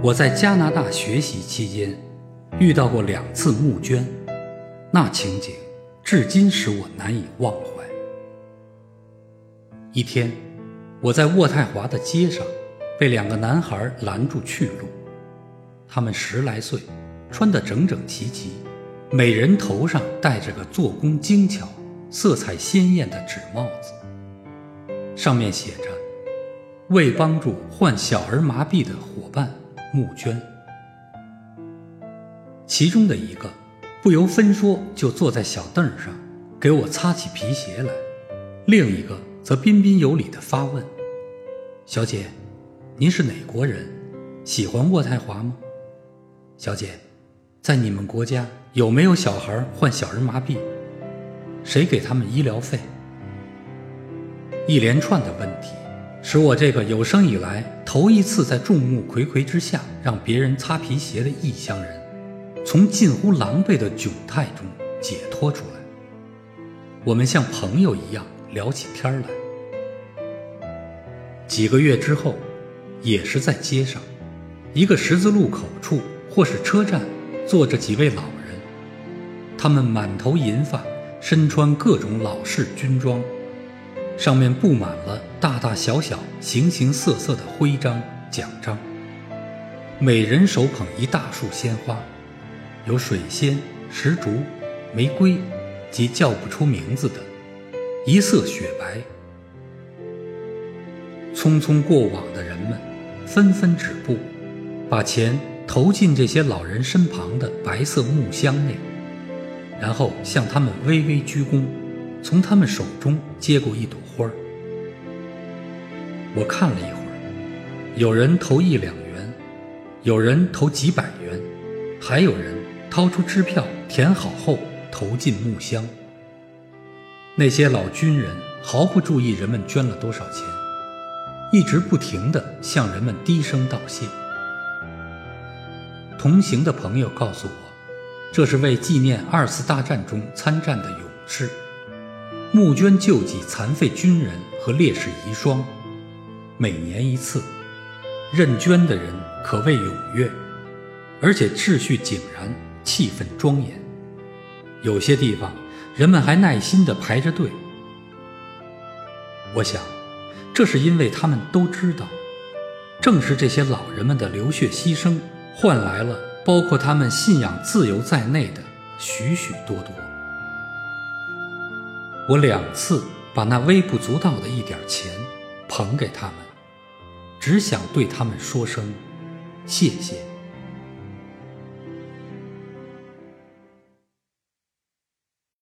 我在加拿大学习期间，遇到过两次募捐，那情景至今使我难以忘怀。一天，我在渥太华的街上，被两个男孩拦住去路。他们十来岁，穿得整整齐齐，每人头上戴着个做工精巧、色彩鲜艳的纸帽子，上面写着“为帮助患小儿麻痹的伙伴募捐”。其中的一个不由分说就坐在小凳上，给我擦起皮鞋来；另一个则彬彬有礼地发问：“小姐，您是哪国人？喜欢渥太华吗？”小姐，在你们国家有没有小孩患小儿麻痹？谁给他们医疗费？一连串的问题，使我这个有生以来头一次在众目睽睽之下让别人擦皮鞋的异乡人，从近乎狼狈的窘态中解脱出来。我们像朋友一样聊起天来。几个月之后，也是在街上，一个十字路口处。或是车站，坐着几位老人，他们满头银发，身穿各种老式军装，上面布满了大大小小、形形色色的徽章、奖章。每人手捧一大束鲜花，有水仙、石竹、玫瑰及叫不出名字的，一色雪白。匆匆过往的人们纷纷止步，把钱。投进这些老人身旁的白色木箱内，然后向他们微微鞠躬，从他们手中接过一朵花儿。我看了一会儿，有人投一两元，有人投几百元，还有人掏出支票填好后投进木箱。那些老军人毫不注意人们捐了多少钱，一直不停地向人们低声道谢。同行的朋友告诉我，这是为纪念二次大战中参战的勇士，募捐救济残废军人和烈士遗孀，每年一次，认捐的人可谓踊跃，而且秩序井然，气氛庄严。有些地方，人们还耐心地排着队。我想，这是因为他们都知道，正是这些老人们的流血牺牲。换来了包括他们信仰自由在内的许许多多。我两次把那微不足道的一点钱捧给他们，只想对他们说声谢谢。